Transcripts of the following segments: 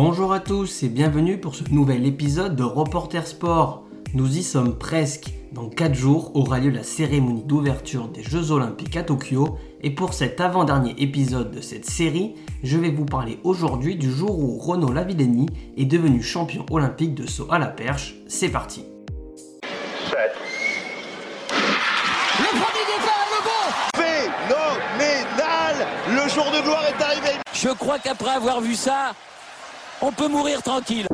Bonjour à tous et bienvenue pour ce nouvel épisode de Reporter Sport. Nous y sommes presque. Dans 4 jours aura lieu la cérémonie d'ouverture des Jeux Olympiques à Tokyo et pour cet avant-dernier épisode de cette série, je vais vous parler aujourd'hui du jour où Renaud Lavillenie est devenu champion olympique de saut à la perche. C'est parti. Le premier départ, le bon Phénoménal Le jour de gloire est arrivé Je crois qu'après avoir vu ça, on peut mourir tranquille.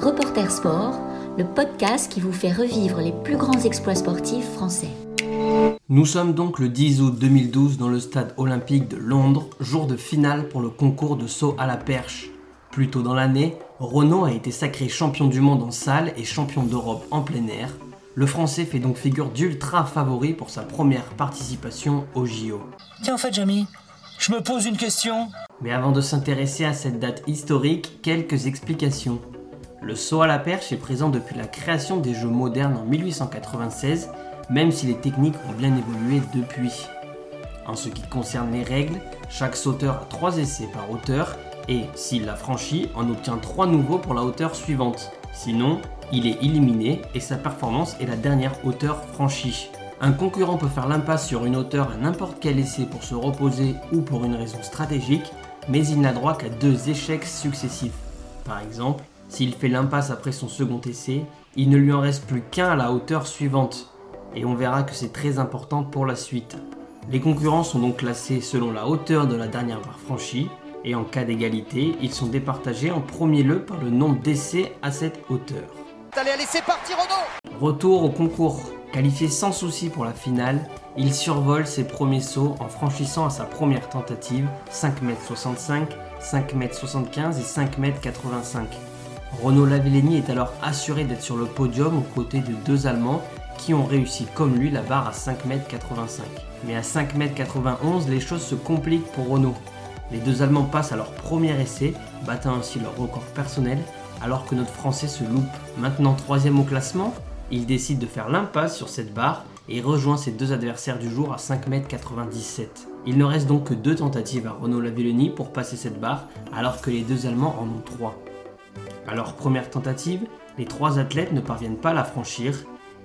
Reporter Sport, le podcast qui vous fait revivre les plus grands exploits sportifs français. Nous sommes donc le 10 août 2012 dans le stade olympique de Londres, jour de finale pour le concours de saut à la perche. Plus tôt dans l'année, Renault a été sacré champion du monde en salle et champion d'Europe en plein air. Le Français fait donc figure d'ultra favori pour sa première participation au JO. Tiens, en fait, Jamy, je me pose une question. Mais avant de s'intéresser à cette date historique, quelques explications. Le saut à la perche est présent depuis la création des Jeux modernes en 1896, même si les techniques ont bien évolué depuis. En ce qui concerne les règles, chaque sauteur a 3 essais par hauteur et, s'il la franchit, en obtient 3 nouveaux pour la hauteur suivante. Sinon, il est éliminé et sa performance est la dernière hauteur franchie. Un concurrent peut faire l'impasse sur une hauteur à n'importe quel essai pour se reposer ou pour une raison stratégique, mais il n'a droit qu'à deux échecs successifs. Par exemple, s'il fait l'impasse après son second essai, il ne lui en reste plus qu'un à la hauteur suivante. Et on verra que c'est très important pour la suite. Les concurrents sont donc classés selon la hauteur de la dernière barre franchie, et en cas d'égalité, ils sont départagés en premier lieu par le nombre d'essais à cette hauteur. Allez, allez, c'est parti Renaud Retour au concours. Qualifié sans souci pour la finale, il survole ses premiers sauts en franchissant à sa première tentative 5m65, 5m75 et 5m85. Renaud Lavillenie est alors assuré d'être sur le podium aux côtés de deux Allemands qui ont réussi comme lui la barre à 5m85. Mais à 5m91, les choses se compliquent pour Renaud. Les deux Allemands passent à leur premier essai, battant ainsi leur record personnel, alors que notre Français se loupe. Maintenant troisième au classement, il décide de faire l'impasse sur cette barre et rejoint ses deux adversaires du jour à 5m97. Il ne reste donc que deux tentatives à Renaud Lavillenie pour passer cette barre, alors que les deux Allemands en ont trois. À leur première tentative, les trois athlètes ne parviennent pas à la franchir.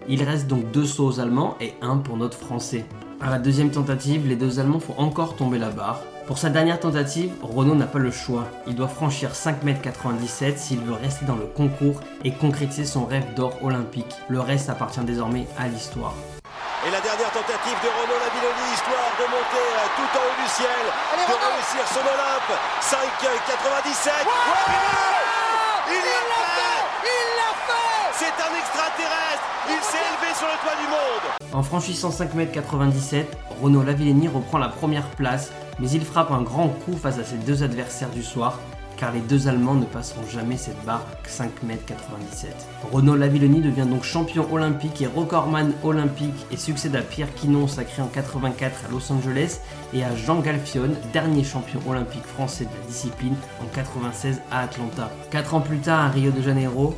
Il reste donc deux sauts aux Allemands et un pour notre Français. À la deuxième tentative, les deux Allemands font encore tomber la barre. Pour sa dernière tentative, Renault n'a pas le choix. Il doit franchir 5m97 s'il veut rester dans le concours et concrétiser son rêve d'or olympique. Le reste appartient désormais à l'histoire. Et la dernière tentative de Renaud Lavillenie, histoire de monter euh, tout en haut du ciel, de réussir son Olympe. 5,97. Il l'a fait Il l'a fait C'est un extraterrestre Il s'est élevé sur le toit du monde En franchissant 5m97, Renaud Lavillenie reprend la première place, mais il frappe un grand coup face à ses deux adversaires du soir, car les deux Allemands ne passeront jamais cette barre à 5m97. Renaud Lavillenie devient donc champion olympique et recordman olympique et succède à Pierre Quinon sacré en 84 à Los Angeles et à Jean Galfione, dernier champion olympique français de la discipline en 96 à Atlanta. Quatre ans plus tard à Rio de Janeiro,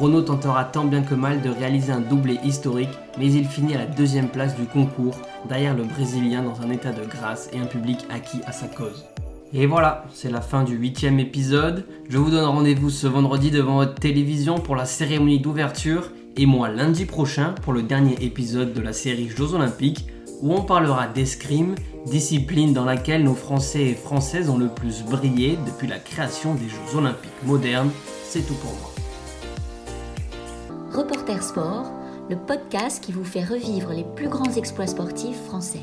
Renault tentera tant bien que mal de réaliser un doublé historique, mais il finit à la deuxième place du concours, derrière le Brésilien dans un état de grâce et un public acquis à sa cause. Et voilà, c'est la fin du huitième épisode. Je vous donne rendez-vous ce vendredi devant votre télévision pour la cérémonie d'ouverture et moi lundi prochain pour le dernier épisode de la série Jeux Olympiques où on parlera d'escrime, discipline dans laquelle nos Français et Françaises ont le plus brillé depuis la création des Jeux Olympiques modernes. C'est tout pour moi. Reporter Sport, le podcast qui vous fait revivre les plus grands exploits sportifs français.